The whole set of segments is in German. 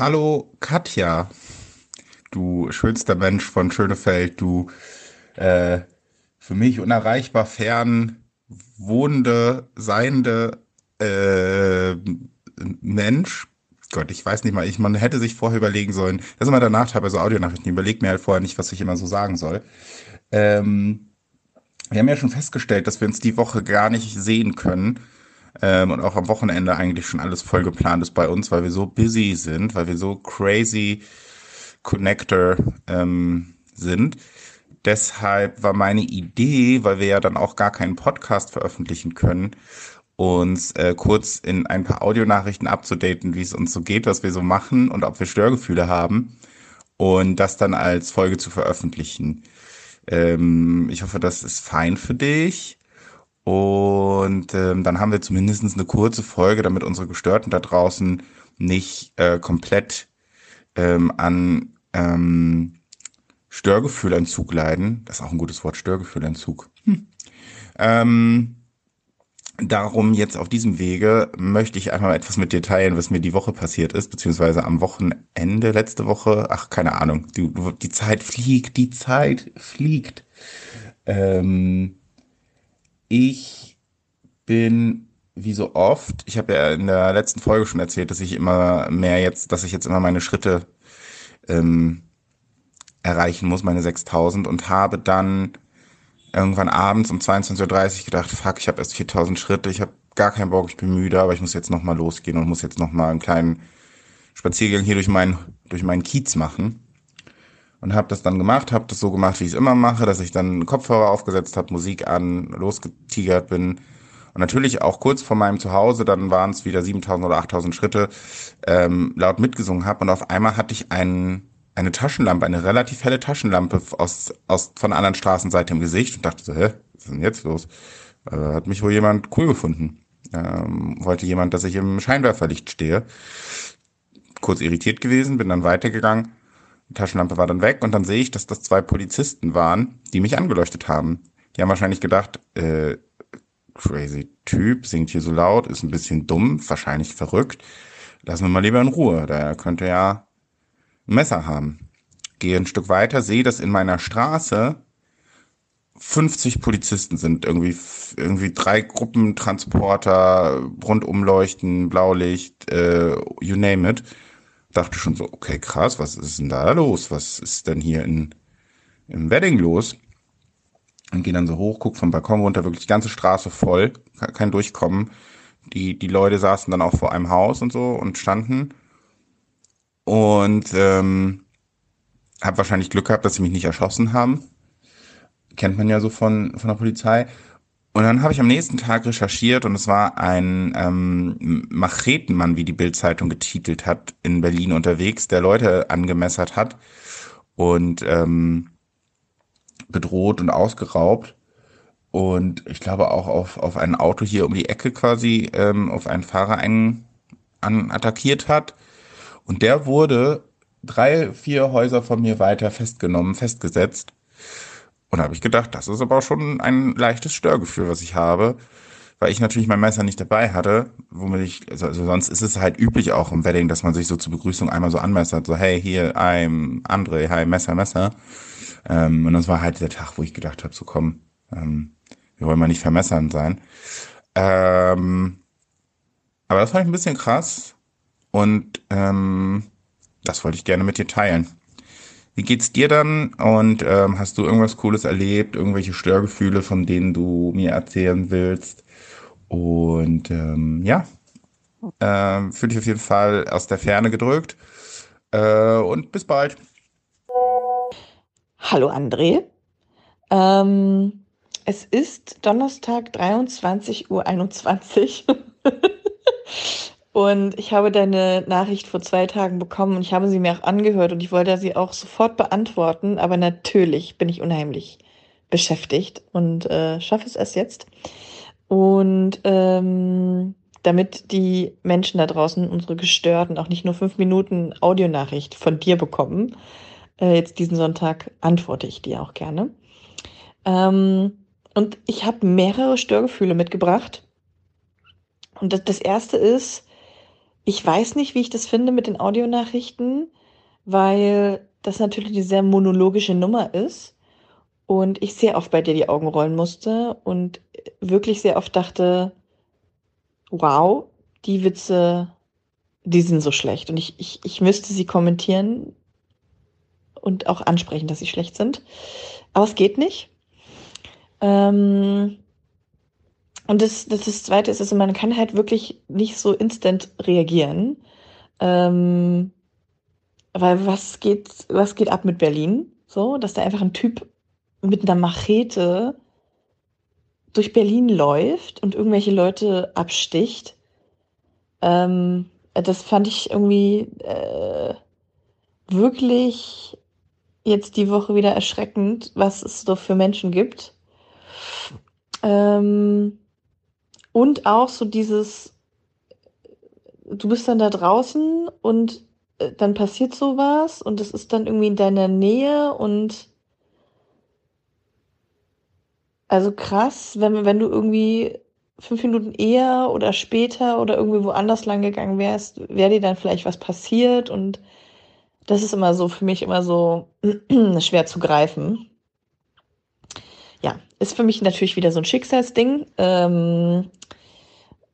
Hallo Katja, du schönster Mensch von Schönefeld, du äh, für mich unerreichbar fern wohnende, seiende äh, Mensch. Gott, ich weiß nicht mal, ich, man hätte sich vorher überlegen sollen. Das ist immer der Nachteil bei so Audionachrichten. Ich mir halt vorher nicht, was ich immer so sagen soll. Ähm, wir haben ja schon festgestellt, dass wir uns die Woche gar nicht sehen können. Ähm, und auch am Wochenende eigentlich schon alles voll geplant ist bei uns, weil wir so busy sind, weil wir so crazy Connector ähm, sind. Deshalb war meine Idee, weil wir ja dann auch gar keinen Podcast veröffentlichen können, uns äh, kurz in ein paar Audionachrichten abzudaten, wie es uns so geht, was wir so machen und ob wir Störgefühle haben und das dann als Folge zu veröffentlichen. Ähm, ich hoffe, das ist fein für dich. Und ähm, dann haben wir zumindest eine kurze Folge, damit unsere Gestörten da draußen nicht äh, komplett ähm, an ähm, Störgefühlentzug leiden. Das ist auch ein gutes Wort, Störgefühlentzug. Hm. Ähm, darum jetzt auf diesem Wege möchte ich einmal etwas mit dir teilen, was mir die Woche passiert ist, beziehungsweise am Wochenende letzte Woche. Ach, keine Ahnung. Die, die Zeit fliegt, die Zeit fliegt. Ähm, ich bin wie so oft, ich habe ja in der letzten Folge schon erzählt, dass ich immer mehr jetzt, dass ich jetzt immer meine Schritte ähm, erreichen muss, meine 6000 und habe dann irgendwann abends um 22.30 Uhr gedacht, fuck, ich habe erst 4000 Schritte, ich habe gar keinen Bock, ich bin müde, aber ich muss jetzt nochmal losgehen und muss jetzt nochmal einen kleinen Spaziergang hier durch meinen durch meinen Kiez machen. Und habe das dann gemacht, habe das so gemacht, wie ich es immer mache, dass ich dann Kopfhörer aufgesetzt habe, Musik an, losgetigert bin. Und natürlich auch kurz vor meinem Zuhause, dann waren es wieder 7000 oder 8000 Schritte, ähm, laut mitgesungen habe. Und auf einmal hatte ich einen eine Taschenlampe, eine relativ helle Taschenlampe aus, aus von der anderen Straßenseite im Gesicht und dachte so, hä, was ist denn jetzt los? Äh, hat mich wohl jemand cool gefunden. Ähm, wollte jemand, dass ich im Scheinwerferlicht stehe. Kurz irritiert gewesen, bin dann weitergegangen. Taschenlampe war dann weg und dann sehe ich, dass das zwei Polizisten waren, die mich angeleuchtet haben. Die haben wahrscheinlich gedacht, äh, crazy Typ, singt hier so laut, ist ein bisschen dumm, wahrscheinlich verrückt. Lassen wir mal lieber in Ruhe. Der könnte ja Messer haben. Gehe ein Stück weiter, sehe, dass in meiner Straße 50 Polizisten sind, irgendwie, irgendwie drei Gruppentransporter, Rundumleuchten, Blaulicht, äh, you name it. Dachte schon so, okay, krass, was ist denn da los? Was ist denn hier in, im Wedding los? Und gehe dann so hoch, guck vom Balkon runter, wirklich die ganze Straße voll, kein Durchkommen. Die, die Leute saßen dann auch vor einem Haus und so und standen. Und ähm, habe wahrscheinlich Glück gehabt, dass sie mich nicht erschossen haben. Kennt man ja so von, von der Polizei. Und dann habe ich am nächsten Tag recherchiert und es war ein ähm, Machetenmann, wie die Bildzeitung getitelt hat, in Berlin unterwegs, der Leute angemessert hat und ähm, bedroht und ausgeraubt. Und ich glaube auch auf, auf ein Auto hier um die Ecke quasi, ähm, auf einen Fahrer einen, an, attackiert hat. Und der wurde drei, vier Häuser von mir weiter festgenommen, festgesetzt. Und da habe ich gedacht, das ist aber schon ein leichtes Störgefühl, was ich habe, weil ich natürlich mein Messer nicht dabei hatte, womit ich, also, also sonst ist es halt üblich auch im Wedding, dass man sich so zur Begrüßung einmal so anmessert, so hey, hier, I'm André, hi, Messer, Messer. Ähm, und das war halt der Tag, wo ich gedacht habe, so komm, ähm, wir wollen mal nicht vermessern sein. Ähm, aber das fand ich ein bisschen krass, und ähm, das wollte ich gerne mit dir teilen. Wie geht's dir dann? Und ähm, hast du irgendwas Cooles erlebt? Irgendwelche Störgefühle, von denen du mir erzählen willst? Und ähm, ja, ähm, fühle dich auf jeden Fall aus der Ferne gedrückt. Äh, und bis bald. Hallo André. Ähm, es ist Donnerstag 23.21 Uhr. Und ich habe deine Nachricht vor zwei Tagen bekommen und ich habe sie mir auch angehört und ich wollte sie auch sofort beantworten, aber natürlich bin ich unheimlich beschäftigt und äh, schaffe es erst jetzt. Und ähm, damit die Menschen da draußen, unsere Gestörten, auch nicht nur fünf Minuten Audionachricht von dir bekommen, äh, jetzt diesen Sonntag antworte ich dir auch gerne. Ähm, und ich habe mehrere Störgefühle mitgebracht. Und das, das erste ist, Ich weiß nicht, wie ich das finde mit den Audionachrichten, weil das natürlich eine sehr monologische Nummer ist und ich sehr oft bei dir die Augen rollen musste und wirklich sehr oft dachte, wow, die Witze, die sind so schlecht und ich, ich, ich müsste sie kommentieren und auch ansprechen, dass sie schlecht sind. Aber es geht nicht. Ähm, und das, das, das Zweite ist, also man kann halt wirklich nicht so instant reagieren. Ähm, weil was geht, was geht ab mit Berlin? So, dass da einfach ein Typ mit einer Machete durch Berlin läuft und irgendwelche Leute absticht. Ähm, das fand ich irgendwie äh, wirklich jetzt die Woche wieder erschreckend, was es so für Menschen gibt. Ähm, und auch so dieses, du bist dann da draußen und äh, dann passiert sowas und es ist dann irgendwie in deiner Nähe und also krass, wenn, wenn du irgendwie fünf Minuten eher oder später oder irgendwie woanders lang gegangen wärst, wäre dir dann vielleicht was passiert und das ist immer so für mich immer so schwer zu greifen. Ist für mich natürlich wieder so ein Schicksalsding. Ähm,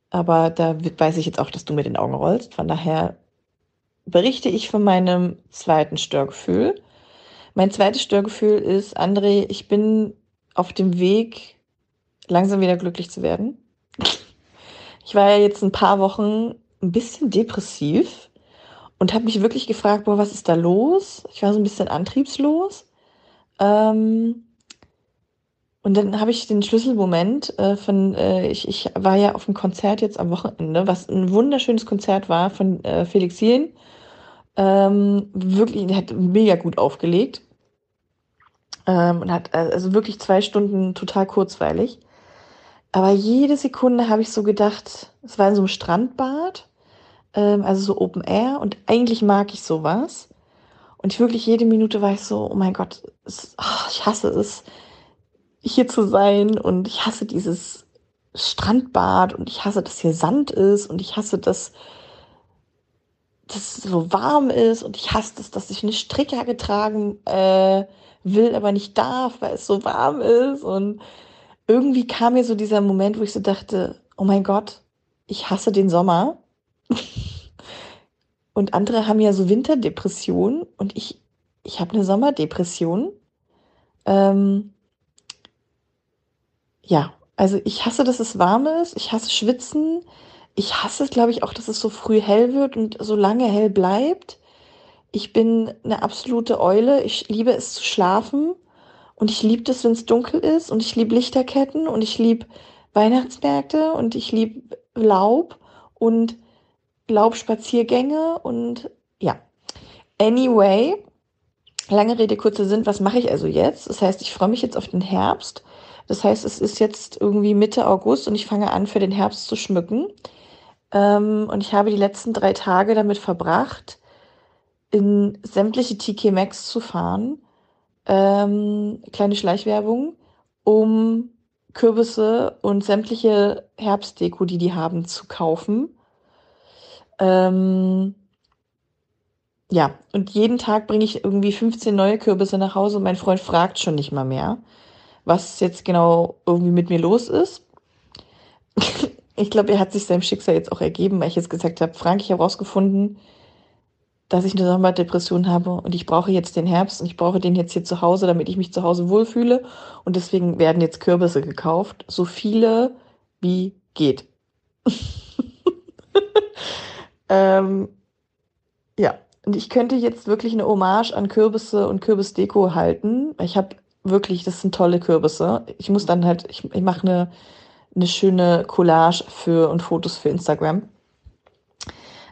aber da weiß ich jetzt auch, dass du mit den Augen rollst. Von daher berichte ich von meinem zweiten Störgefühl. Mein zweites Störgefühl ist, André, ich bin auf dem Weg, langsam wieder glücklich zu werden. Ich war ja jetzt ein paar Wochen ein bisschen depressiv und habe mich wirklich gefragt, boah, was ist da los? Ich war so ein bisschen antriebslos. Ähm, und dann habe ich den Schlüsselmoment äh, von, äh, ich, ich war ja auf dem Konzert jetzt am Wochenende, was ein wunderschönes Konzert war von äh, Felix Jähn. Ähm, wirklich, der hat mega gut aufgelegt. Ähm, und hat äh, also wirklich zwei Stunden total kurzweilig. Aber jede Sekunde habe ich so gedacht, es war in so einem Strandbad, ähm, also so Open Air und eigentlich mag ich sowas. Und ich wirklich jede Minute war ich so, oh mein Gott, es, oh, ich hasse es hier zu sein und ich hasse dieses Strandbad und ich hasse, dass hier Sand ist und ich hasse, dass das so warm ist und ich hasse das, dass ich eine Strickjacke tragen äh, will, aber nicht darf, weil es so warm ist und irgendwie kam mir so dieser Moment, wo ich so dachte, oh mein Gott, ich hasse den Sommer. und andere haben ja so Winterdepressionen und ich, ich habe eine Sommerdepression. Ähm, ja, also ich hasse, dass es warm ist. Ich hasse Schwitzen. Ich hasse es, glaube ich, auch, dass es so früh hell wird und so lange hell bleibt. Ich bin eine absolute Eule. Ich liebe es zu schlafen. Und ich liebe es, wenn es dunkel ist. Und ich liebe Lichterketten. Und ich liebe Weihnachtsmärkte. Und ich liebe Laub und Laubspaziergänge. Und ja. Anyway, lange Rede, kurzer Sinn. Was mache ich also jetzt? Das heißt, ich freue mich jetzt auf den Herbst. Das heißt, es ist jetzt irgendwie Mitte August und ich fange an, für den Herbst zu schmücken. Ähm, und ich habe die letzten drei Tage damit verbracht, in sämtliche TK Maxx zu fahren. Ähm, kleine Schleichwerbung, um Kürbisse und sämtliche Herbstdeko, die die haben, zu kaufen. Ähm, ja, und jeden Tag bringe ich irgendwie 15 neue Kürbisse nach Hause und mein Freund fragt schon nicht mal mehr was jetzt genau irgendwie mit mir los ist. ich glaube, er hat sich seinem Schicksal jetzt auch ergeben, weil ich jetzt gesagt habe, Frank, ich habe herausgefunden, dass ich eine Sommerdepression habe und ich brauche jetzt den Herbst und ich brauche den jetzt hier zu Hause, damit ich mich zu Hause wohlfühle. Und deswegen werden jetzt Kürbisse gekauft, so viele wie geht. ähm, ja, und ich könnte jetzt wirklich eine Hommage an Kürbisse und Kürbisdeko halten. Ich habe wirklich, das sind tolle Kürbisse. Ich muss dann halt, ich, ich mache eine, eine schöne Collage für und Fotos für Instagram.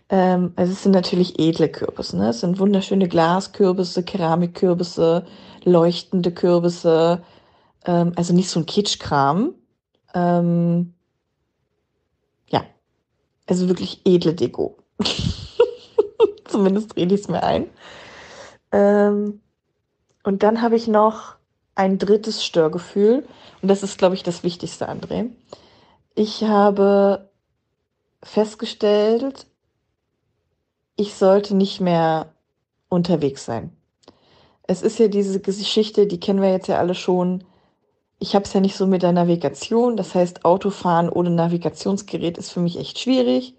Ähm, also es sind natürlich edle Kürbisse, ne? Es sind wunderschöne Glaskürbisse, Keramikkürbisse, leuchtende Kürbisse, ähm, also nicht so ein Kitschkram. Ähm, ja, also wirklich edle Deko. Zumindest rede ich es mir ein. Ähm, und dann habe ich noch ein drittes Störgefühl. Und das ist, glaube ich, das Wichtigste, André. Ich habe festgestellt, ich sollte nicht mehr unterwegs sein. Es ist ja diese Geschichte, die kennen wir jetzt ja alle schon. Ich habe es ja nicht so mit der Navigation. Das heißt, Autofahren ohne Navigationsgerät ist für mich echt schwierig.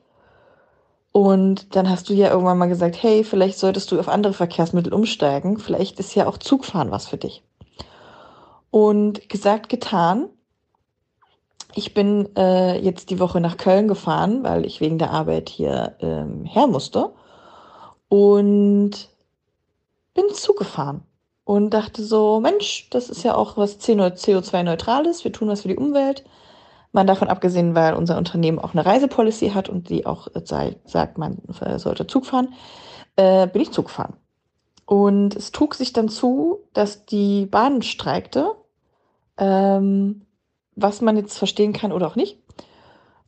Und dann hast du ja irgendwann mal gesagt, hey, vielleicht solltest du auf andere Verkehrsmittel umsteigen. Vielleicht ist ja auch Zugfahren was für dich. Und gesagt, getan. Ich bin äh, jetzt die Woche nach Köln gefahren, weil ich wegen der Arbeit hier ähm, her musste. Und bin Zug gefahren und dachte so, Mensch, das ist ja auch was CO2-neutrales, wir tun was für die Umwelt. Man davon abgesehen, weil unser Unternehmen auch eine Reisepolicy hat und die auch sei, sagt, man sollte Zug fahren, äh, bin ich Zug gefahren. Und es trug sich dann zu, dass die Bahn streikte, ähm, was man jetzt verstehen kann oder auch nicht.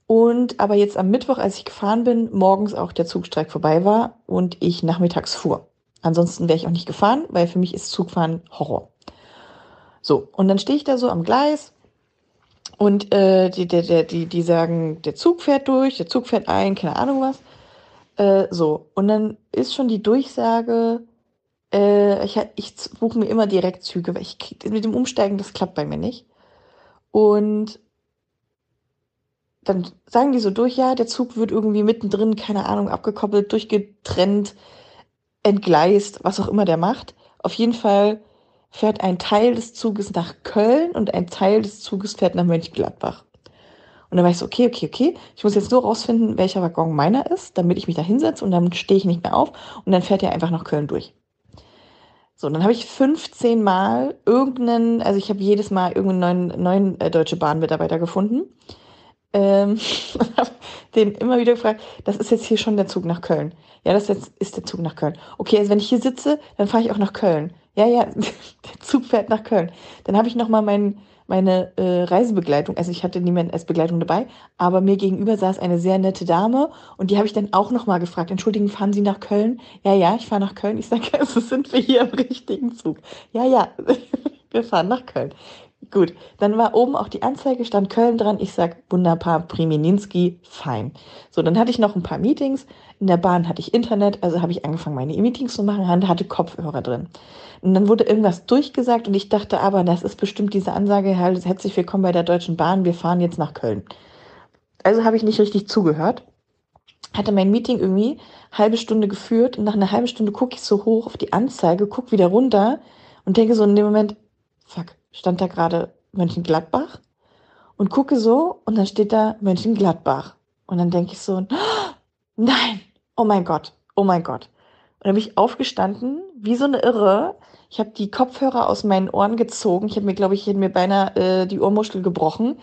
Und aber jetzt am Mittwoch, als ich gefahren bin, morgens auch der Zugstreik vorbei war und ich nachmittags fuhr. Ansonsten wäre ich auch nicht gefahren, weil für mich ist Zugfahren Horror. So, und dann stehe ich da so am Gleis und äh, die, die, die, die, sagen, der Zug fährt durch, der Zug fährt ein, keine Ahnung was. Äh, so, und dann ist schon die Durchsage, äh, ich, ich buche mir immer Direktzüge, weil ich mit dem Umsteigen, das klappt bei mir nicht. Und dann sagen die so durch, ja, der Zug wird irgendwie mittendrin, keine Ahnung, abgekoppelt, durchgetrennt, entgleist, was auch immer der macht. Auf jeden Fall fährt ein Teil des Zuges nach Köln und ein Teil des Zuges fährt nach Mönchengladbach. Und dann war ich so, okay, okay, okay, ich muss jetzt nur rausfinden, welcher Waggon meiner ist, damit ich mich da hinsetze und dann stehe ich nicht mehr auf und dann fährt er einfach nach Köln durch. So, und dann habe ich 15 Mal irgendeinen, also ich habe jedes Mal irgendeinen neuen, neuen äh, Deutsche Bahn-Mitarbeiter gefunden. Ähm, den immer wieder gefragt, das ist jetzt hier schon der Zug nach Köln. Ja, das jetzt ist der Zug nach Köln. Okay, also wenn ich hier sitze, dann fahre ich auch nach Köln. Ja, ja, der Zug fährt nach Köln. Dann habe ich nochmal mein, meine äh, Reisebegleitung, also ich hatte niemanden als Begleitung dabei, aber mir gegenüber saß eine sehr nette Dame und die habe ich dann auch nochmal gefragt, entschuldigen, fahren Sie nach Köln? Ja, ja, ich fahre nach Köln. Ich sage, also sind wir hier im richtigen Zug. Ja, ja, wir fahren nach Köln. Gut, dann war oben auch die Anzeige, stand Köln dran. Ich sag, wunderbar, Primininski, fein. So, dann hatte ich noch ein paar Meetings. In der Bahn hatte ich Internet, also habe ich angefangen, meine Meetings zu machen, hatte Kopfhörer drin. Und dann wurde irgendwas durchgesagt und ich dachte, aber das ist bestimmt diese Ansage, herzlich willkommen bei der Deutschen Bahn, wir fahren jetzt nach Köln. Also habe ich nicht richtig zugehört. Hatte mein Meeting irgendwie halbe Stunde geführt und nach einer halben Stunde gucke ich so hoch auf die Anzeige, gucke wieder runter und denke so in dem Moment, fuck, stand da gerade Mönchengladbach und gucke so und dann steht da Mönchengladbach. Und dann denke ich so, nein, oh mein Gott, oh mein Gott. Und dann bin ich aufgestanden, wie so eine Irre. Ich habe die Kopfhörer aus meinen Ohren gezogen. Ich habe mir, glaube ich, mir beinahe äh, die Ohrmuschel gebrochen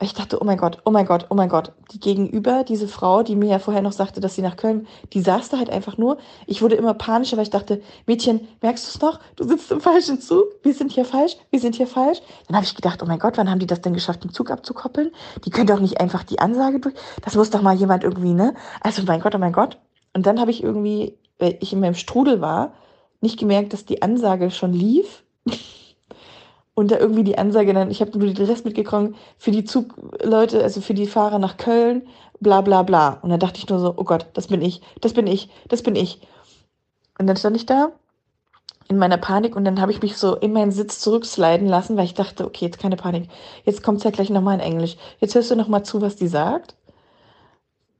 ich dachte, oh mein Gott, oh mein Gott, oh mein Gott. Die gegenüber, diese Frau, die mir ja vorher noch sagte, dass sie nach Köln, die saß da halt einfach nur. Ich wurde immer panischer, weil ich dachte, Mädchen, merkst du es noch? Du sitzt im falschen Zug. Wir sind hier falsch. Wir sind hier falsch. Dann habe ich gedacht, oh mein Gott, wann haben die das denn geschafft, den Zug abzukoppeln? Die können doch nicht einfach die Ansage durch. Das muss doch mal jemand irgendwie, ne? Also, mein Gott, oh mein Gott. Und dann habe ich irgendwie, weil ich in meinem Strudel war, nicht gemerkt, dass die Ansage schon lief. und da irgendwie die Ansage dann, ich habe nur den Rest mitgekommen, für die Zugleute, also für die Fahrer nach Köln, bla bla bla. Und dann dachte ich nur so, oh Gott, das bin ich, das bin ich, das bin ich. Und dann stand ich da in meiner Panik und dann habe ich mich so in meinen Sitz zurücksliden lassen, weil ich dachte, okay, jetzt keine Panik. Jetzt kommt's ja gleich nochmal in Englisch. Jetzt hörst du nochmal zu, was die sagt.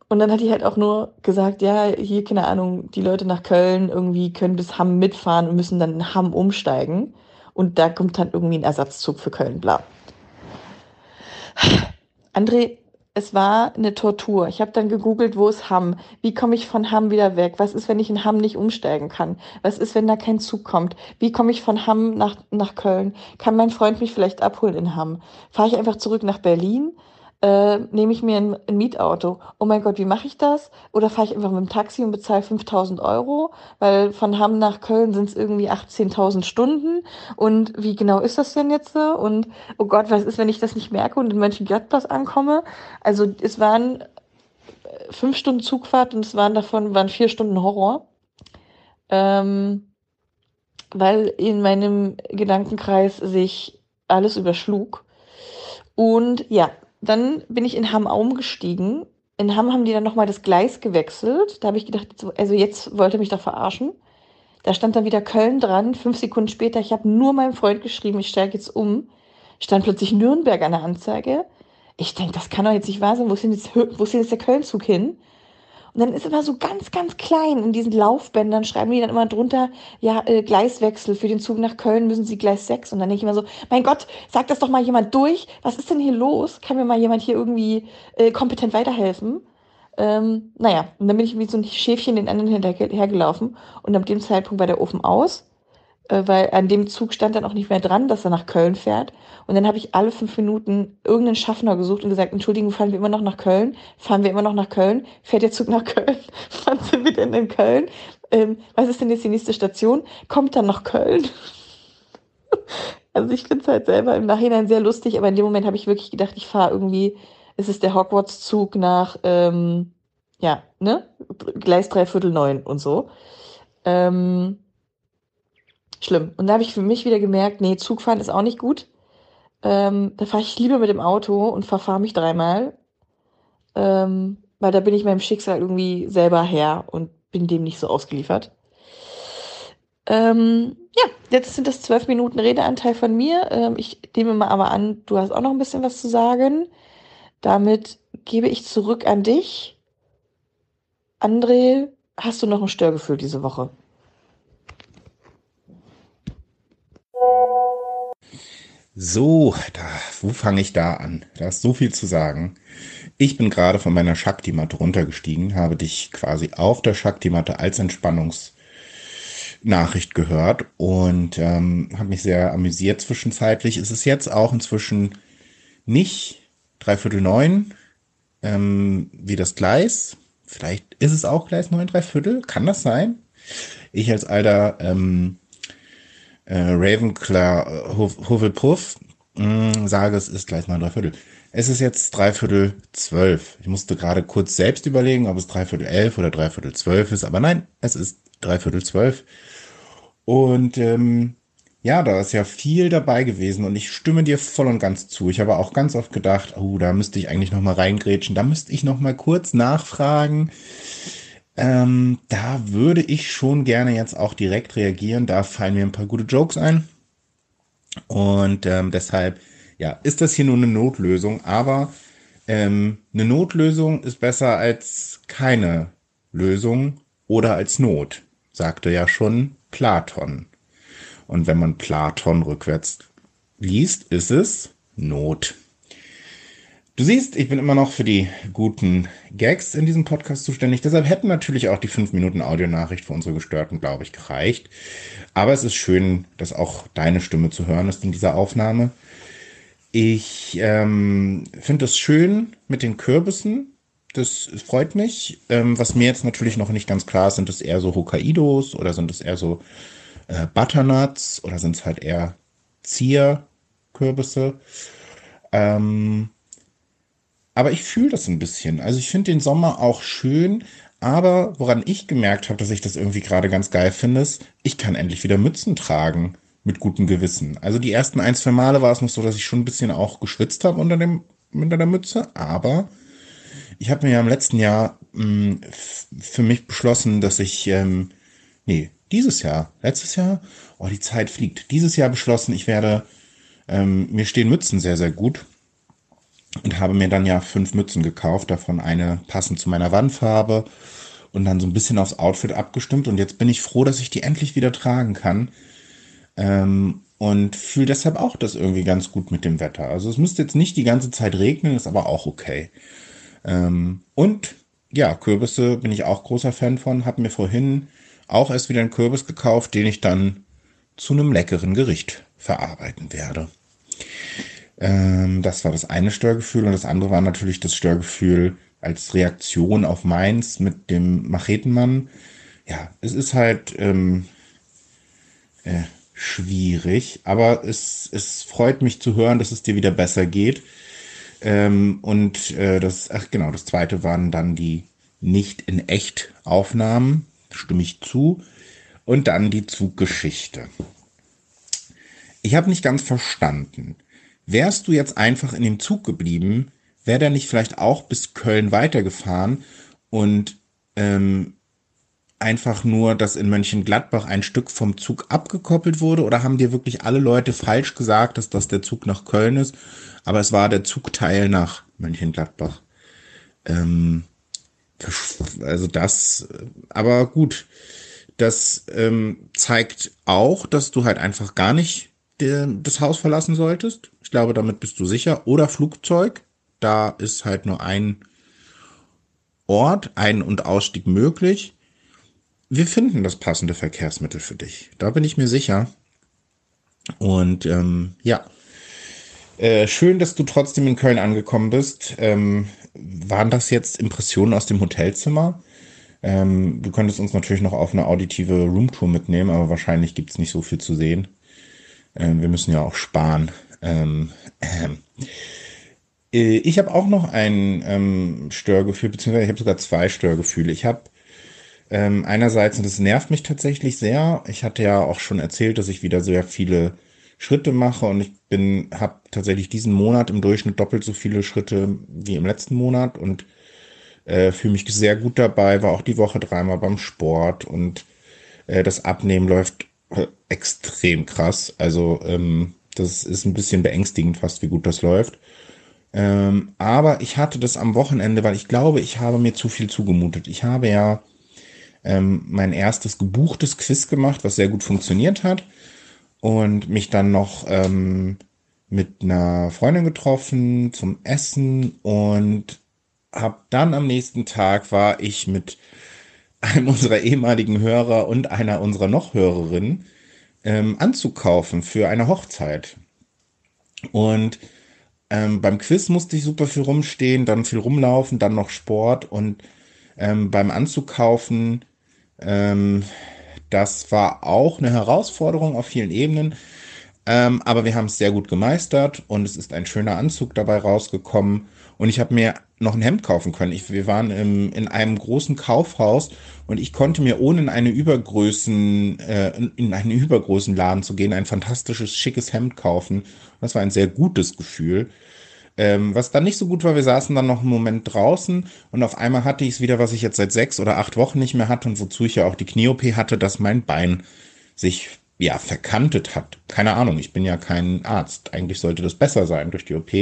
Und dann hat die halt auch nur gesagt, ja, hier, keine Ahnung, die Leute nach Köln irgendwie können bis Hamm mitfahren und müssen dann in Hamm umsteigen und da kommt dann irgendwie ein Ersatzzug für Köln, bla. André, es war eine Tortur. Ich habe dann gegoogelt, wo ist Hamm? Wie komme ich von Hamm wieder weg? Was ist, wenn ich in Hamm nicht umsteigen kann? Was ist, wenn da kein Zug kommt? Wie komme ich von Hamm nach, nach Köln? Kann mein Freund mich vielleicht abholen in Hamm? Fahre ich einfach zurück nach Berlin? Äh, nehme ich mir ein, ein, Mietauto. Oh mein Gott, wie mache ich das? Oder fahre ich einfach mit dem Taxi und bezahle 5000 Euro? Weil von Hamm nach Köln sind es irgendwie 18.000 Stunden. Und wie genau ist das denn jetzt so? Und oh Gott, was ist, wenn ich das nicht merke und in Mönchengladbach ankomme? Also es waren äh, fünf Stunden Zugfahrt und es waren davon waren vier Stunden Horror. Ähm, weil in meinem Gedankenkreis sich alles überschlug. Und ja, dann bin ich in Hamm umgestiegen. in Hamm haben die dann nochmal das Gleis gewechselt. Da habe ich gedacht, also jetzt wollte mich doch verarschen. Da stand dann wieder Köln dran. Fünf Sekunden später, ich habe nur meinem Freund geschrieben, ich steige jetzt um. Stand plötzlich Nürnberg an der Anzeige. Ich denke, das kann doch jetzt nicht wahr sein. Wo ist denn jetzt, wo ist denn jetzt der Kölnzug hin? Und dann ist immer so ganz, ganz klein in diesen Laufbändern, schreiben die dann immer drunter, ja, äh, Gleiswechsel für den Zug nach Köln müssen sie Gleis 6. Und dann denke ich immer so, mein Gott, sag das doch mal jemand durch. Was ist denn hier los? Kann mir mal jemand hier irgendwie äh, kompetent weiterhelfen? Ähm, naja, und dann bin ich wie so ein Schäfchen den anderen hinterhergelaufen und ab dem Zeitpunkt war der Ofen aus weil an dem Zug stand dann auch nicht mehr dran, dass er nach Köln fährt. Und dann habe ich alle fünf Minuten irgendeinen Schaffner gesucht und gesagt, Entschuldigung, fahren wir immer noch nach Köln? Fahren wir immer noch nach Köln? Fährt der Zug nach Köln? Wann sind wir denn in Köln? Ähm, was ist denn jetzt die nächste Station? Kommt dann nach Köln? also ich finde es halt selber im Nachhinein sehr lustig, aber in dem Moment habe ich wirklich gedacht, ich fahre irgendwie, es ist der Hogwarts-Zug nach, ähm, ja, ne? Gleis dreiviertel neun und so. Ähm, schlimm. Und da habe ich für mich wieder gemerkt, nee, Zugfahren ist auch nicht gut. Ähm, da fahre ich lieber mit dem Auto und verfahre mich dreimal. Ähm, weil da bin ich meinem Schicksal irgendwie selber her und bin dem nicht so ausgeliefert. Ähm, ja, jetzt sind das zwölf Minuten Redeanteil von mir. Ähm, ich nehme mal aber an, du hast auch noch ein bisschen was zu sagen. Damit gebe ich zurück an dich. André, hast du noch ein Störgefühl diese Woche? So, da, wo fange ich da an? Da ist so viel zu sagen. Ich bin gerade von meiner Shakti-Matte runtergestiegen, habe dich quasi auf der Shakti-Matte als Entspannungsnachricht gehört und ähm, habe mich sehr amüsiert zwischenzeitlich. Es ist jetzt auch inzwischen nicht dreiviertel neun ähm, wie das Gleis. Vielleicht ist es auch Gleis neun, dreiviertel. Kann das sein? Ich als alter ähm, äh, Ravenclaw Hufflepuff mh, sage, es ist gleich mal dreiviertel. Es ist jetzt dreiviertel zwölf. Ich musste gerade kurz selbst überlegen, ob es dreiviertel elf oder dreiviertel zwölf ist, aber nein, es ist dreiviertel zwölf. Und ähm, ja, da ist ja viel dabei gewesen und ich stimme dir voll und ganz zu. Ich habe auch ganz oft gedacht, oh, da müsste ich eigentlich noch mal reingrätschen, da müsste ich noch mal kurz nachfragen. Ähm, da würde ich schon gerne jetzt auch direkt reagieren. Da fallen mir ein paar gute Jokes ein. Und ähm, deshalb, ja, ist das hier nur eine Notlösung. Aber ähm, eine Notlösung ist besser als keine Lösung oder als Not, sagte ja schon Platon. Und wenn man Platon rückwärts liest, ist es Not. Du siehst, ich bin immer noch für die guten Gags in diesem Podcast zuständig. Deshalb hätten natürlich auch die 5 Minuten Audionachricht für unsere Gestörten, glaube ich, gereicht. Aber es ist schön, dass auch deine Stimme zu hören ist in dieser Aufnahme. Ich ähm, finde es schön mit den Kürbissen. Das freut mich. Ähm, was mir jetzt natürlich noch nicht ganz klar ist, sind es eher so Hokkaidos oder sind es eher so äh, Butternuts oder sind es halt eher Zierkürbisse? Ähm, aber ich fühle das ein bisschen. Also ich finde den Sommer auch schön, aber woran ich gemerkt habe, dass ich das irgendwie gerade ganz geil finde, ist, ich kann endlich wieder Mützen tragen mit gutem Gewissen. Also die ersten ein, zwei Male war es noch so, dass ich schon ein bisschen auch geschwitzt habe unter, dem, unter der Mütze, aber ich habe mir ja im letzten Jahr mh, hm, für mich beschlossen, dass ich, ähm, nee, dieses Jahr, letztes Jahr, oh, die Zeit fliegt, dieses Jahr beschlossen, ich werde, ähm, mir stehen Mützen sehr, sehr gut und habe mir dann ja fünf Mützen gekauft, davon eine passend zu meiner Wandfarbe und dann so ein bisschen aufs Outfit abgestimmt. Und jetzt bin ich froh, dass ich die endlich wieder tragen kann. Ähm, und fühle deshalb auch das irgendwie ganz gut mit dem Wetter. Also es müsste jetzt nicht die ganze Zeit regnen, ist aber auch okay. Ähm, und ja, Kürbisse bin ich auch großer Fan von. Habe mir vorhin auch erst wieder einen Kürbis gekauft, den ich dann zu einem leckeren Gericht verarbeiten werde. Ähm, das war das eine Störgefühl und das andere war natürlich das Störgefühl als Reaktion auf meins mit dem Machetenmann. Ja, es ist halt ähm, äh, schwierig, aber es, es freut mich zu hören, dass es dir wieder besser geht. Ähm, und äh, das, ach genau, das zweite waren dann die nicht in echt Aufnahmen, stimme ich zu. Und dann die Zuggeschichte. Ich habe nicht ganz verstanden. Wärst du jetzt einfach in dem Zug geblieben, wäre der nicht vielleicht auch bis Köln weitergefahren und ähm, einfach nur, dass in Mönchengladbach ein Stück vom Zug abgekoppelt wurde? Oder haben dir wirklich alle Leute falsch gesagt, dass das der Zug nach Köln ist? Aber es war der Zugteil nach Mönchengladbach. Ähm, also das, aber gut, das ähm, zeigt auch, dass du halt einfach gar nicht das Haus verlassen solltest. Ich glaube, damit bist du sicher. Oder Flugzeug. Da ist halt nur ein Ort, Ein- und Ausstieg möglich. Wir finden das passende Verkehrsmittel für dich. Da bin ich mir sicher. Und ähm, ja, äh, schön, dass du trotzdem in Köln angekommen bist. Ähm, waren das jetzt Impressionen aus dem Hotelzimmer? Ähm, du könntest uns natürlich noch auf eine auditive Roomtour mitnehmen, aber wahrscheinlich gibt es nicht so viel zu sehen. Ähm, wir müssen ja auch sparen. Ähm, äh, ich habe auch noch ein ähm, Störgefühl, beziehungsweise ich habe sogar zwei Störgefühle. Ich habe ähm, einerseits, und das nervt mich tatsächlich sehr, ich hatte ja auch schon erzählt, dass ich wieder sehr viele Schritte mache und ich bin, habe tatsächlich diesen Monat im Durchschnitt doppelt so viele Schritte wie im letzten Monat und äh, fühle mich sehr gut dabei, war auch die Woche dreimal beim Sport und äh, das Abnehmen läuft äh, extrem krass. Also ähm, das ist ein bisschen beängstigend fast, wie gut das läuft. Ähm, aber ich hatte das am Wochenende, weil ich glaube, ich habe mir zu viel zugemutet. Ich habe ja ähm, mein erstes gebuchtes Quiz gemacht, was sehr gut funktioniert hat. Und mich dann noch ähm, mit einer Freundin getroffen zum Essen und hab dann am nächsten Tag war ich mit einem unserer ehemaligen Hörer und einer unserer noch Hörerinnen ähm, anzukaufen für eine Hochzeit. Und ähm, beim Quiz musste ich super viel rumstehen, dann viel rumlaufen, dann noch Sport und ähm, beim Anzukaufen, ähm, das war auch eine Herausforderung auf vielen Ebenen. Ähm, aber wir haben es sehr gut gemeistert und es ist ein schöner Anzug dabei rausgekommen. Und ich habe mir noch ein Hemd kaufen können. Ich, wir waren im, in einem großen Kaufhaus und ich konnte mir ohne in eine Übergrößen, äh, in einen übergroßen Laden zu gehen, ein fantastisches, schickes Hemd kaufen. Das war ein sehr gutes Gefühl. Ähm, was dann nicht so gut war, wir saßen dann noch einen Moment draußen und auf einmal hatte ich es wieder, was ich jetzt seit sechs oder acht Wochen nicht mehr hatte und wozu ich ja auch die Knie-OP hatte, dass mein Bein sich ja verkantet hat. Keine Ahnung, ich bin ja kein Arzt. Eigentlich sollte das besser sein durch die OP.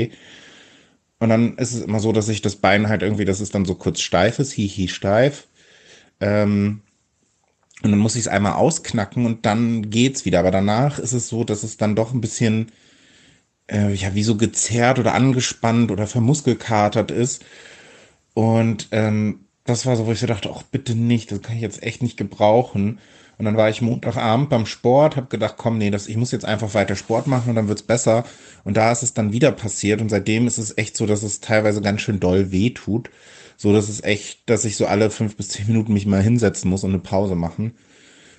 Und dann ist es immer so, dass ich das Bein halt irgendwie, das ist dann so kurz steif ist, hihi steif. Ähm, und dann muss ich es einmal ausknacken und dann geht's wieder. Aber danach ist es so, dass es dann doch ein bisschen, äh, ja, wie so gezerrt oder angespannt oder vermuskelkatert ist. Und ähm, das war so, wo ich so dachte, ach bitte nicht, das kann ich jetzt echt nicht gebrauchen. Und dann war ich Montagabend beim Sport, habe gedacht, komm, nee, das, ich muss jetzt einfach weiter Sport machen und dann wird's besser. Und da ist es dann wieder passiert und seitdem ist es echt so, dass es teilweise ganz schön doll weh tut. So, dass es echt, dass ich so alle fünf bis zehn Minuten mich mal hinsetzen muss und eine Pause machen.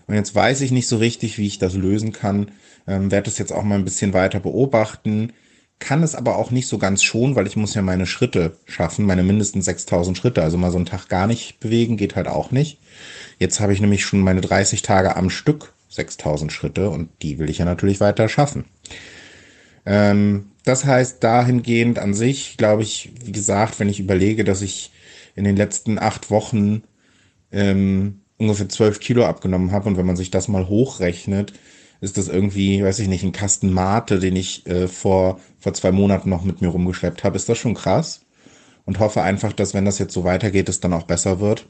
Und jetzt weiß ich nicht so richtig, wie ich das lösen kann. Ähm, werde es jetzt auch mal ein bisschen weiter beobachten. Kann es aber auch nicht so ganz schon, weil ich muss ja meine Schritte schaffen, meine mindestens 6000 Schritte. Also mal so einen Tag gar nicht bewegen geht halt auch nicht. Jetzt habe ich nämlich schon meine 30 Tage am Stück 6000 Schritte und die will ich ja natürlich weiter schaffen. Ähm, das heißt, dahingehend an sich, glaube ich, wie gesagt, wenn ich überlege, dass ich in den letzten acht Wochen ähm, ungefähr 12 Kilo abgenommen habe und wenn man sich das mal hochrechnet, ist das irgendwie, weiß ich nicht, ein Kasten Mate, den ich äh, vor, vor zwei Monaten noch mit mir rumgeschleppt habe, ist das schon krass. Und hoffe einfach, dass wenn das jetzt so weitergeht, es dann auch besser wird.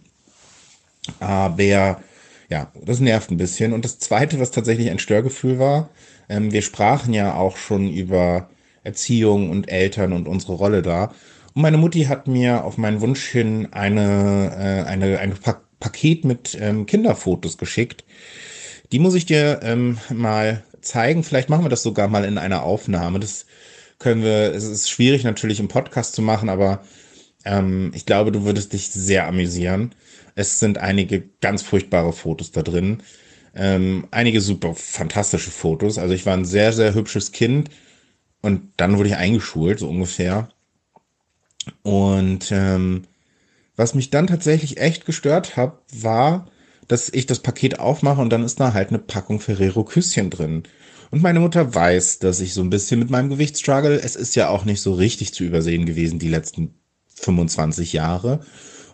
Aber ja, das nervt ein bisschen. Und das Zweite, was tatsächlich ein Störgefühl war, ähm, wir sprachen ja auch schon über Erziehung und Eltern und unsere Rolle da. Und meine Mutti hat mir auf meinen Wunsch hin eine, äh, eine, ein pa Paket mit ähm, Kinderfotos geschickt. Die muss ich dir ähm, mal zeigen. Vielleicht machen wir das sogar mal in einer Aufnahme. Das können wir, es ist schwierig natürlich im Podcast zu machen, aber ähm, ich glaube, du würdest dich sehr amüsieren. Es sind einige ganz furchtbare Fotos da drin. Ähm, einige super fantastische Fotos. Also ich war ein sehr, sehr hübsches Kind und dann wurde ich eingeschult, so ungefähr. Und ähm, was mich dann tatsächlich echt gestört hat, war, dass ich das Paket aufmache und dann ist da halt eine Packung Ferrero Küsschen drin. Und meine Mutter weiß, dass ich so ein bisschen mit meinem Gewicht struggle. Es ist ja auch nicht so richtig zu übersehen gewesen, die letzten 25 Jahre.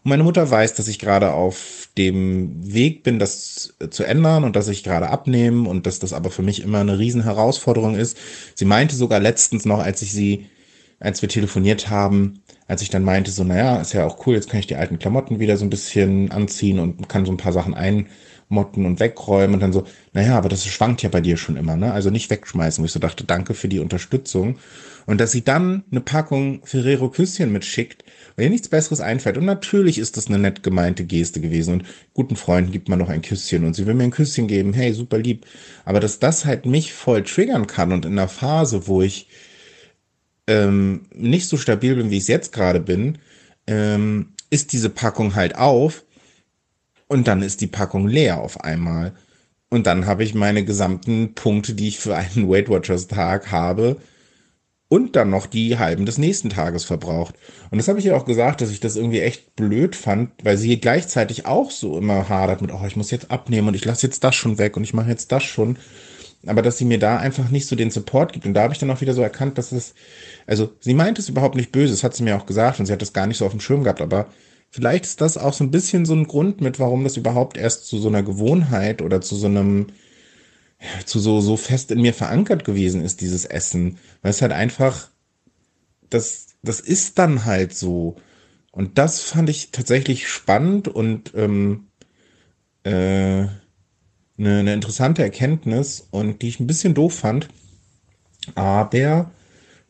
Und meine Mutter weiß, dass ich gerade auf dem Weg bin, das zu ändern und dass ich gerade abnehme und dass das aber für mich immer eine riesen Herausforderung ist. Sie meinte sogar letztens noch, als ich sie, als wir telefoniert haben, als ich dann meinte, so, naja, ist ja auch cool, jetzt kann ich die alten Klamotten wieder so ein bisschen anziehen und kann so ein paar Sachen einmotten und wegräumen und dann so, naja, aber das schwankt ja bei dir schon immer, ne? Also nicht wegschmeißen, wo ich so dachte, danke für die Unterstützung. Und dass sie dann eine Packung Ferrero Küsschen mitschickt, weil ihr nichts Besseres einfällt. Und natürlich ist das eine nett gemeinte Geste gewesen. Und guten Freunden gibt man noch ein Küsschen und sie will mir ein Küsschen geben. Hey, super lieb. Aber dass das halt mich voll triggern kann und in einer Phase, wo ich ähm, nicht so stabil bin, wie ich es jetzt gerade bin, ähm, ist diese Packung halt auf und dann ist die Packung leer auf einmal. Und dann habe ich meine gesamten Punkte, die ich für einen Weight Watchers Tag habe, und dann noch die halben des nächsten Tages verbraucht. Und das habe ich ihr auch gesagt, dass ich das irgendwie echt blöd fand, weil sie gleichzeitig auch so immer hadert mit, oh, ich muss jetzt abnehmen und ich lasse jetzt das schon weg und ich mache jetzt das schon aber dass sie mir da einfach nicht so den Support gibt. Und da habe ich dann auch wieder so erkannt, dass es, also sie meint es überhaupt nicht böse, das hat sie mir auch gesagt und sie hat das gar nicht so auf dem Schirm gehabt, aber vielleicht ist das auch so ein bisschen so ein Grund mit, warum das überhaupt erst zu so einer Gewohnheit oder zu so einem, zu so, so fest in mir verankert gewesen ist, dieses Essen. Weil es halt einfach, das, das ist dann halt so. Und das fand ich tatsächlich spannend und ähm, äh, eine, eine interessante Erkenntnis und die ich ein bisschen doof fand. Aber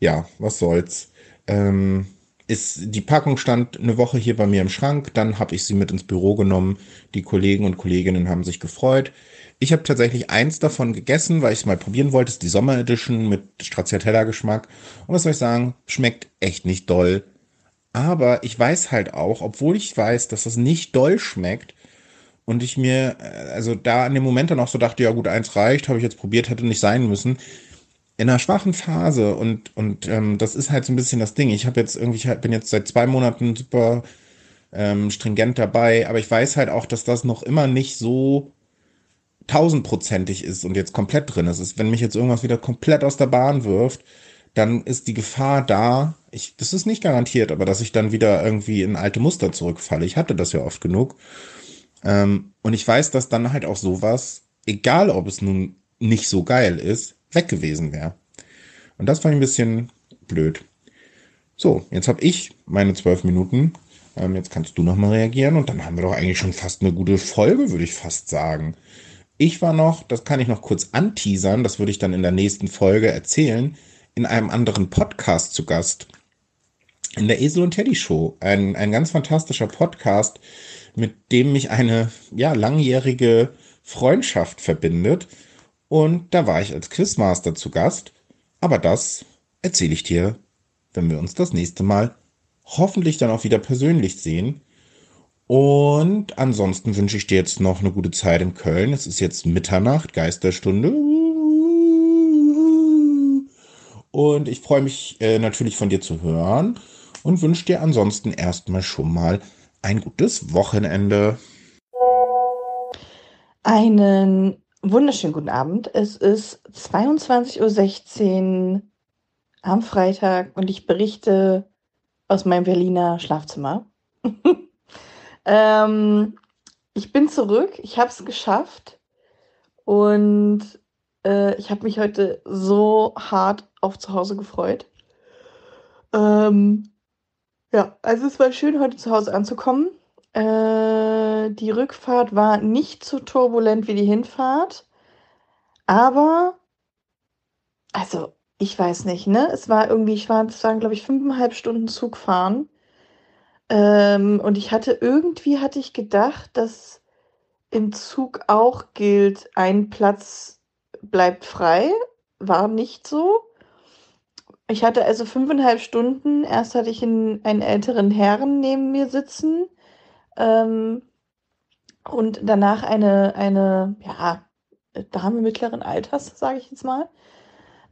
ja, was soll's. Ähm, ist, die Packung stand eine Woche hier bei mir im Schrank, dann habe ich sie mit ins Büro genommen. Die Kollegen und Kolleginnen haben sich gefreut. Ich habe tatsächlich eins davon gegessen, weil ich es mal probieren wollte. Das ist die Sommer Edition mit Stracciatella-Geschmack. Und was soll ich sagen? Schmeckt echt nicht doll. Aber ich weiß halt auch, obwohl ich weiß, dass das nicht doll schmeckt, und ich mir, äh, also da an dem Moment dann auch so dachte, ja gut, eins reicht, habe ich jetzt probiert, hätte nicht sein müssen. In einer schwachen Phase und, und ähm, das ist halt so ein bisschen das Ding. Ich habe jetzt irgendwie, ich bin jetzt seit zwei Monaten super ähm, stringent dabei, aber ich weiß halt auch, dass das noch immer nicht so tausendprozentig ist und jetzt komplett drin ist. Wenn mich jetzt irgendwas wieder komplett aus der Bahn wirft, dann ist die Gefahr da, ich, das ist nicht garantiert, aber dass ich dann wieder irgendwie in alte Muster zurückfalle. Ich hatte das ja oft genug. Ähm, und ich weiß, dass dann halt auch sowas, egal ob es nun nicht so geil ist, weg gewesen wäre. Und das fand ich ein bisschen blöd. So, jetzt habe ich meine zwölf Minuten. Ähm, jetzt kannst du nochmal reagieren und dann haben wir doch eigentlich schon fast eine gute Folge, würde ich fast sagen. Ich war noch, das kann ich noch kurz anteasern, das würde ich dann in der nächsten Folge erzählen, in einem anderen Podcast zu Gast. In der Esel und Teddy Show. Ein, ein ganz fantastischer Podcast, mit dem mich eine ja, langjährige Freundschaft verbindet. Und da war ich als Quizmaster zu Gast. Aber das erzähle ich dir, wenn wir uns das nächste Mal hoffentlich dann auch wieder persönlich sehen. Und ansonsten wünsche ich dir jetzt noch eine gute Zeit in Köln. Es ist jetzt Mitternacht, Geisterstunde. Und ich freue mich äh, natürlich von dir zu hören und wünsche dir ansonsten erstmal schon mal ein gutes Wochenende. Einen wunderschönen guten Abend. Es ist 22.16 Uhr am Freitag und ich berichte aus meinem Berliner Schlafzimmer. ähm, ich bin zurück, ich habe es geschafft und äh, ich habe mich heute so hart auf zu Hause gefreut. Ähm, ja, also es war schön, heute zu Hause anzukommen. Äh, die Rückfahrt war nicht so turbulent wie die Hinfahrt, aber also ich weiß nicht, ne? Es war irgendwie, ich war, es waren glaube ich fünfeinhalb Stunden Zug fahren. Ähm, und ich hatte irgendwie hatte ich gedacht, dass im Zug auch gilt, ein Platz bleibt frei. War nicht so. Ich hatte also fünfeinhalb Stunden. Erst hatte ich einen, einen älteren Herrn neben mir sitzen ähm, und danach eine, eine ja, Dame mittleren Alters, sage ich jetzt mal.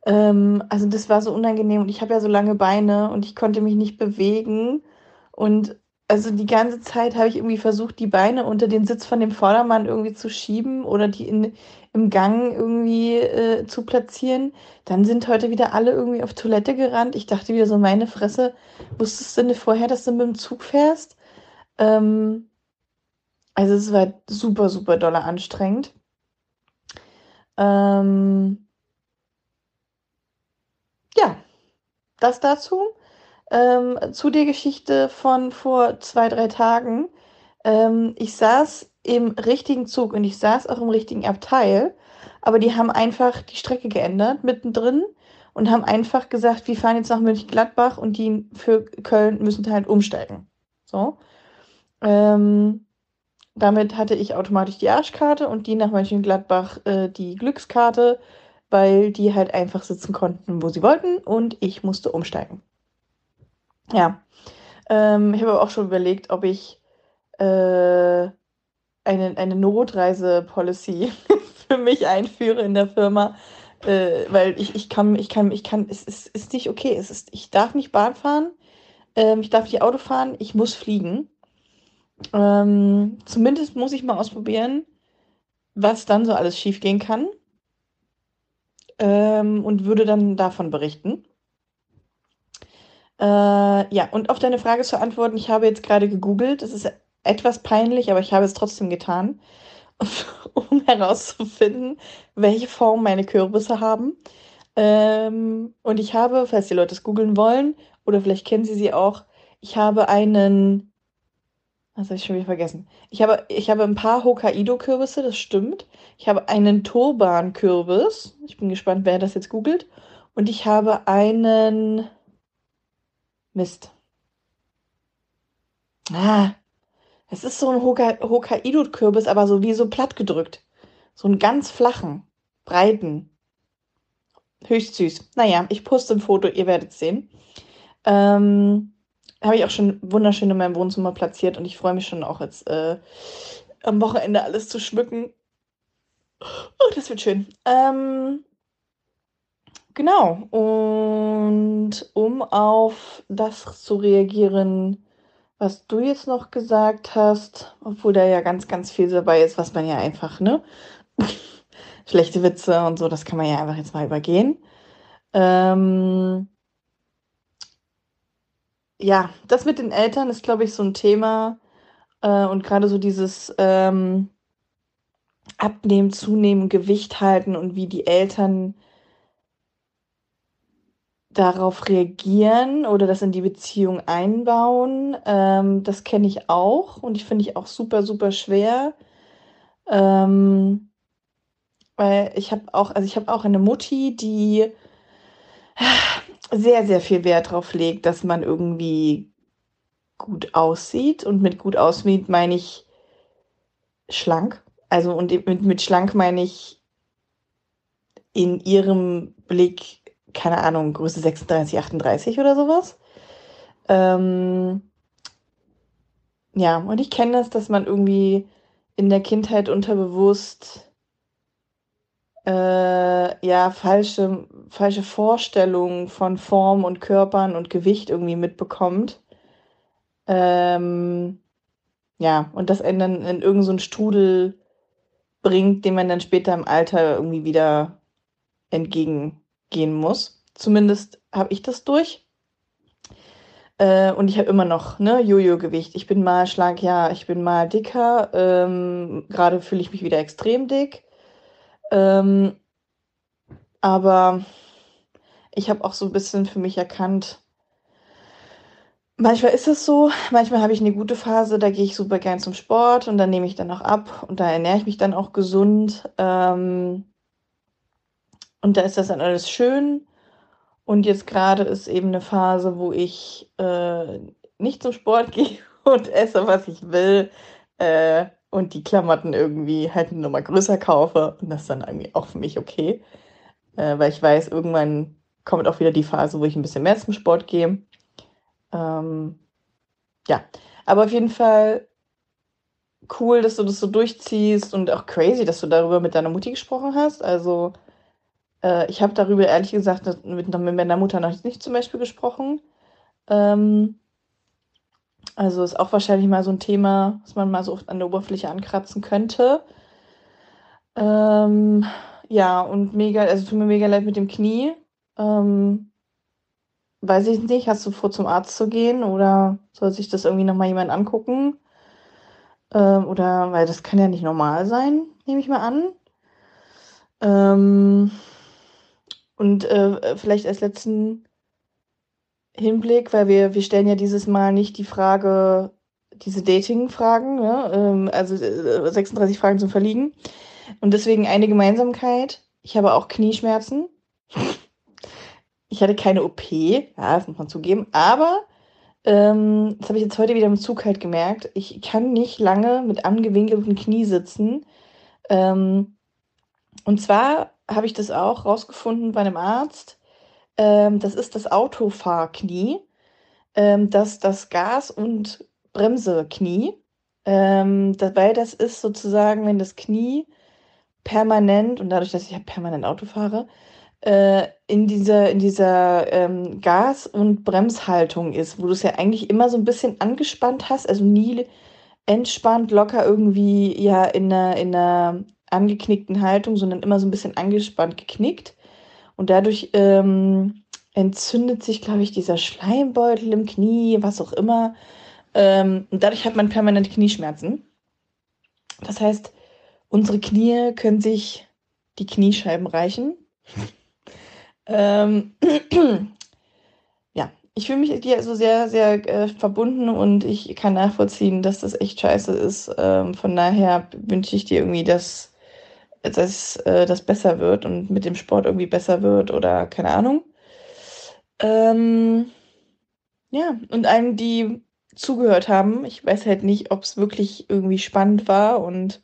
Ähm, also das war so unangenehm und ich habe ja so lange Beine und ich konnte mich nicht bewegen. Und also die ganze Zeit habe ich irgendwie versucht, die Beine unter den Sitz von dem Vordermann irgendwie zu schieben oder die in, im Gang irgendwie äh, zu platzieren. Dann sind heute wieder alle irgendwie auf Toilette gerannt. Ich dachte wieder so, meine Fresse, wusstest du denn vorher, dass du mit dem Zug fährst? Ähm, also es war super, super doller anstrengend. Ähm, ja, das dazu. Ähm, zu der Geschichte von vor zwei, drei Tagen. Ähm, ich saß im richtigen Zug und ich saß auch im richtigen Abteil, aber die haben einfach die Strecke geändert mittendrin und haben einfach gesagt, wir fahren jetzt nach Mönchengladbach und die für Köln müssen halt umsteigen. So. Ähm, damit hatte ich automatisch die Arschkarte und die nach Mönchengladbach äh, die Glückskarte, weil die halt einfach sitzen konnten, wo sie wollten und ich musste umsteigen. Ja. Ähm, ich habe auch schon überlegt, ob ich äh, eine, eine Notreise-Policy für mich einführe in der Firma. Äh, weil ich, ich kann, ich kann, ich kann, es ist, ist nicht okay. Es ist, ich darf nicht Bahn fahren, ähm, ich darf nicht Auto fahren, ich muss fliegen. Ähm, zumindest muss ich mal ausprobieren, was dann so alles schiefgehen kann. Ähm, und würde dann davon berichten. Äh, ja, und auf deine Frage zu antworten, ich habe jetzt gerade gegoogelt. Es ist etwas peinlich, aber ich habe es trotzdem getan, um herauszufinden, welche Form meine Kürbisse haben. Ähm, und ich habe, falls die Leute es googeln wollen, oder vielleicht kennen sie sie auch, ich habe einen. Was habe ich schon wieder vergessen? Ich habe, ich habe ein paar Hokkaido-Kürbisse, das stimmt. Ich habe einen Turban-Kürbis. Ich bin gespannt, wer das jetzt googelt. Und ich habe einen. Mist. Ah, es ist so ein Hokkaido-Kürbis, aber so wie so platt gedrückt. So einen ganz flachen, breiten. Höchst süß. Naja, ich poste ein Foto, ihr werdet sehen. Ähm, Habe ich auch schon wunderschön in meinem Wohnzimmer platziert und ich freue mich schon auch jetzt äh, am Wochenende alles zu schmücken. Oh, das wird schön. Ähm, Genau. Und um auf das zu reagieren, was du jetzt noch gesagt hast, obwohl da ja ganz, ganz viel dabei ist, was man ja einfach, ne? Schlechte Witze und so, das kann man ja einfach jetzt mal übergehen. Ähm, ja, das mit den Eltern ist, glaube ich, so ein Thema. Äh, und gerade so dieses ähm, Abnehmen, Zunehmen, Gewicht halten und wie die Eltern darauf reagieren oder das in die Beziehung einbauen. Ähm, das kenne ich auch und ich finde ich auch super, super schwer. Ähm, weil ich habe auch, also ich habe auch eine Mutti, die sehr, sehr viel Wert darauf legt, dass man irgendwie gut aussieht. Und mit gut aussieht meine ich schlank. Also und mit, mit schlank meine ich in ihrem Blick keine Ahnung, Größe 36, 38 oder sowas. Ähm, ja, und ich kenne das, dass man irgendwie in der Kindheit unterbewusst äh, ja falsche, falsche Vorstellungen von Form und Körpern und Gewicht irgendwie mitbekommt. Ähm, ja, und das einen dann in irgendeinen so Strudel bringt, den man dann später im Alter irgendwie wieder entgegen gehen muss. Zumindest habe ich das durch. Äh, und ich habe immer noch ne, Jojo-Gewicht. Ich bin mal schlank, ja, ich bin mal dicker. Ähm, Gerade fühle ich mich wieder extrem dick. Ähm, aber ich habe auch so ein bisschen für mich erkannt, manchmal ist es so, manchmal habe ich eine gute Phase, da gehe ich super gern zum Sport und dann nehme ich dann auch ab und da ernähre ich mich dann auch gesund. Ähm, und da ist das dann alles schön. Und jetzt gerade ist eben eine Phase, wo ich äh, nicht zum Sport gehe und esse, was ich will. Äh, und die Klamotten irgendwie halt eine Nummer größer kaufe. Und das ist dann irgendwie auch für mich okay. Äh, weil ich weiß, irgendwann kommt auch wieder die Phase, wo ich ein bisschen mehr zum Sport gehe. Ähm, ja, aber auf jeden Fall cool, dass du das so durchziehst und auch crazy, dass du darüber mit deiner Mutti gesprochen hast. Also äh, ich habe darüber ehrlich gesagt mit, mit meiner Mutter noch nicht zum Beispiel gesprochen. Ähm, Also ist auch wahrscheinlich mal so ein Thema, was man mal so an der Oberfläche ankratzen könnte. Ähm, ja, und mega, also tut mir mega leid mit dem Knie. Ähm, weiß ich nicht, hast du vor, zum Arzt zu gehen oder soll sich das irgendwie nochmal jemand angucken? Ähm, oder, weil das kann ja nicht normal sein, nehme ich mal an. Ähm, und äh, vielleicht als letzten Hinblick, weil wir, wir stellen ja dieses Mal nicht die Frage, diese Dating-Fragen, ne? ähm, also äh, 36 Fragen zum Verliegen. Und deswegen eine Gemeinsamkeit. Ich habe auch Knieschmerzen. Ich hatte keine OP, ja, das muss man zugeben, aber ähm, das habe ich jetzt heute wieder im Zug halt gemerkt. Ich kann nicht lange mit angewinkeltem Knie sitzen. Ähm, und zwar habe ich das auch rausgefunden bei einem Arzt. Ähm, das ist das Autofahrknie, ähm, das das Gas- und Bremseknie. Ähm, dabei das ist sozusagen, wenn das Knie permanent und dadurch, dass ich permanent Auto fahre, äh, in dieser, in dieser ähm, Gas- und Bremshaltung ist, wo du es ja eigentlich immer so ein bisschen angespannt hast, also nie entspannt, locker irgendwie ja in einer, in einer angeknickten Haltung, sondern immer so ein bisschen angespannt geknickt. Und dadurch ähm, entzündet sich, glaube ich, dieser Schleimbeutel im Knie, was auch immer. Ähm, und dadurch hat man permanent Knieschmerzen. Das heißt, unsere Knie können sich die Kniescheiben reichen. ähm, ja, ich fühle mich dir also sehr, sehr äh, verbunden und ich kann nachvollziehen, dass das echt scheiße ist. Ähm, von daher wünsche ich dir irgendwie, dass, dass äh, das besser wird und mit dem Sport irgendwie besser wird oder keine Ahnung. Ähm, ja, und allen, die zugehört haben, ich weiß halt nicht, ob es wirklich irgendwie spannend war und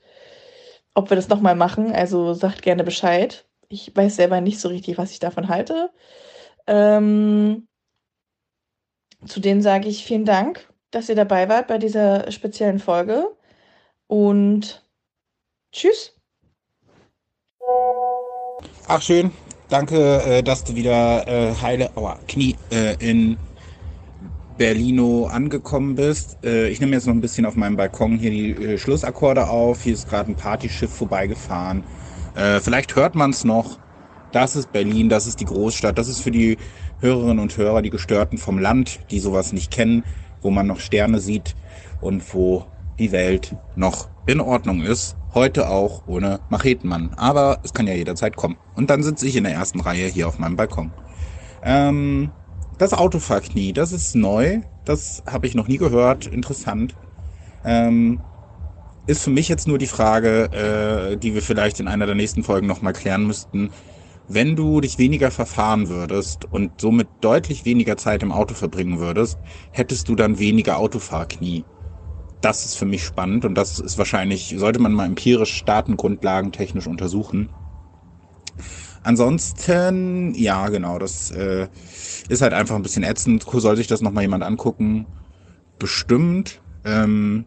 ob wir das nochmal machen. Also sagt gerne Bescheid. Ich weiß selber nicht so richtig, was ich davon halte. Ähm, zu denen sage ich vielen Dank, dass ihr dabei wart bei dieser speziellen Folge. Und tschüss. Ach schön, danke, äh, dass du wieder äh, heile, aua, Knie äh, in Berlino angekommen bist. Äh, ich nehme jetzt noch ein bisschen auf meinem Balkon hier die äh, Schlussakkorde auf. Hier ist gerade ein Partyschiff vorbeigefahren. Äh, vielleicht hört man es noch. Das ist Berlin, das ist die Großstadt. Das ist für die Hörerinnen und Hörer, die Gestörten vom Land, die sowas nicht kennen, wo man noch Sterne sieht und wo die Welt noch in Ordnung ist. Heute auch ohne Machetenmann. Aber es kann ja jederzeit kommen. Und dann sitze ich in der ersten Reihe hier auf meinem Balkon. Ähm, das Autofahrknie, das ist neu. Das habe ich noch nie gehört. Interessant. Ähm, ist für mich jetzt nur die Frage, äh, die wir vielleicht in einer der nächsten Folgen nochmal klären müssten. Wenn du dich weniger verfahren würdest und somit deutlich weniger Zeit im Auto verbringen würdest, hättest du dann weniger Autofahrknie. Das ist für mich spannend und das ist wahrscheinlich, sollte man mal empirisch Datengrundlagen technisch untersuchen. Ansonsten, ja, genau, das äh, ist halt einfach ein bisschen ätzend. Soll sich das nochmal jemand angucken? Bestimmt. Ähm,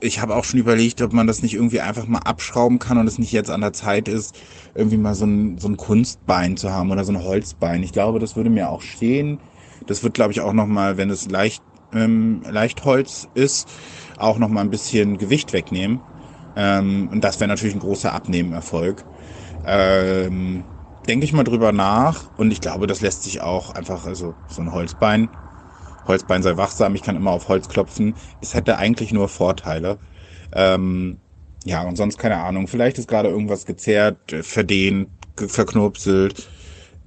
ich habe auch schon überlegt, ob man das nicht irgendwie einfach mal abschrauben kann und es nicht jetzt an der Zeit ist, irgendwie mal so ein, so ein Kunstbein zu haben oder so ein Holzbein. Ich glaube, das würde mir auch stehen. Das wird, glaube ich, auch nochmal, wenn es leicht, ähm, leicht Holz ist, auch nochmal ein bisschen Gewicht wegnehmen. Ähm, und das wäre natürlich ein großer Abnehmenerfolg. Ähm, denke ich mal drüber nach und ich glaube, das lässt sich auch einfach, also so ein Holzbein, Holzbein sei wachsam, ich kann immer auf Holz klopfen. Es hätte eigentlich nur Vorteile. Ähm, ja, und sonst keine Ahnung. Vielleicht ist gerade irgendwas gezerrt, verdehnt, verknurpselt.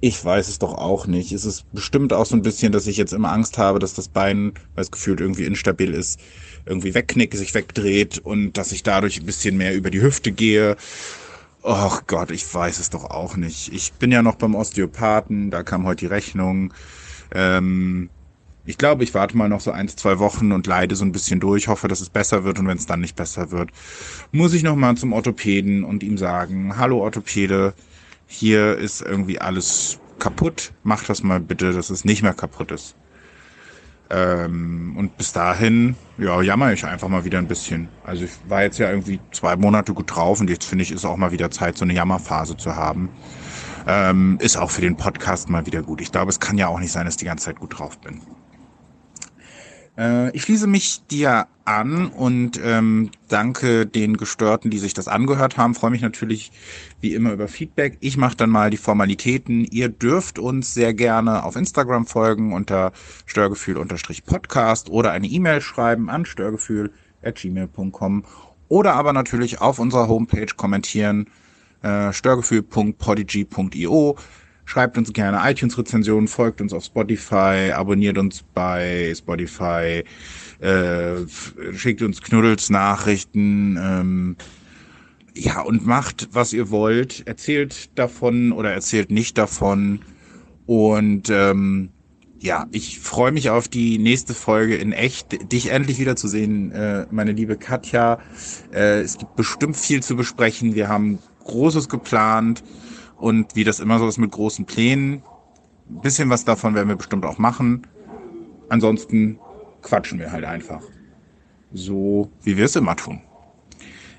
Ich weiß es doch auch nicht. Es ist bestimmt auch so ein bisschen, dass ich jetzt immer Angst habe, dass das Bein, weil es gefühlt irgendwie instabil ist, irgendwie wegknickt, sich wegdreht und dass ich dadurch ein bisschen mehr über die Hüfte gehe Ach Gott, ich weiß es doch auch nicht. Ich bin ja noch beim Osteopathen, da kam heute die Rechnung. Ähm, ich glaube, ich warte mal noch so ein, zwei Wochen und leide so ein bisschen durch, hoffe, dass es besser wird und wenn es dann nicht besser wird, muss ich noch mal zum Orthopäden und ihm sagen, hallo Orthopäde, hier ist irgendwie alles kaputt, mach das mal bitte, dass es nicht mehr kaputt ist. Ähm, und bis dahin, ja, jammer ich einfach mal wieder ein bisschen. Also ich war jetzt ja irgendwie zwei Monate gut drauf und jetzt finde ich, ist auch mal wieder Zeit, so eine Jammerphase zu haben. Ähm, ist auch für den Podcast mal wieder gut. Ich glaube, es kann ja auch nicht sein, dass ich die ganze Zeit gut drauf bin. Äh, ich schließe mich dir an und ähm, danke den Gestörten, die sich das angehört haben. Freue mich natürlich wie immer über Feedback. Ich mache dann mal die Formalitäten. Ihr dürft uns sehr gerne auf Instagram folgen unter störgefühl-podcast oder eine E-Mail schreiben an störgefühl.gmail.com oder aber natürlich auf unserer Homepage kommentieren äh, störgefühl.podigy.io Schreibt uns gerne iTunes-Rezensionen, folgt uns auf Spotify, abonniert uns bei Spotify, äh, schickt uns Knuddels Nachrichten, ähm, ja, und macht, was ihr wollt. Erzählt davon oder erzählt nicht davon. Und ähm, ja, ich freue mich auf die nächste Folge in echt, dich endlich wiederzusehen, äh, meine liebe Katja. Äh, es gibt bestimmt viel zu besprechen. Wir haben Großes geplant. Und wie das immer so ist mit großen Plänen, ein bisschen was davon werden wir bestimmt auch machen. Ansonsten quatschen wir halt einfach. So wie wir es immer tun.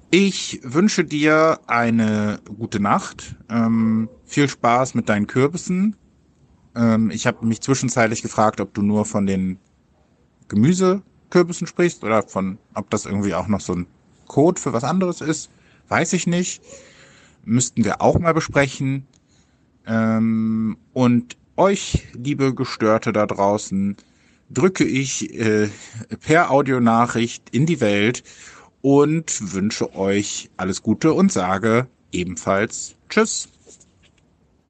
Ich wünsche dir eine gute Nacht. Ähm, viel Spaß mit deinen Kürbissen. Ähm, ich habe mich zwischenzeitlich gefragt, ob du nur von den Gemüsekürbissen sprichst oder von, ob das irgendwie auch noch so ein Code für was anderes ist. Weiß ich nicht müssten wir auch mal besprechen. Ähm, und euch, liebe Gestörte da draußen, drücke ich äh, per Audionachricht in die Welt und wünsche euch alles Gute und sage ebenfalls Tschüss.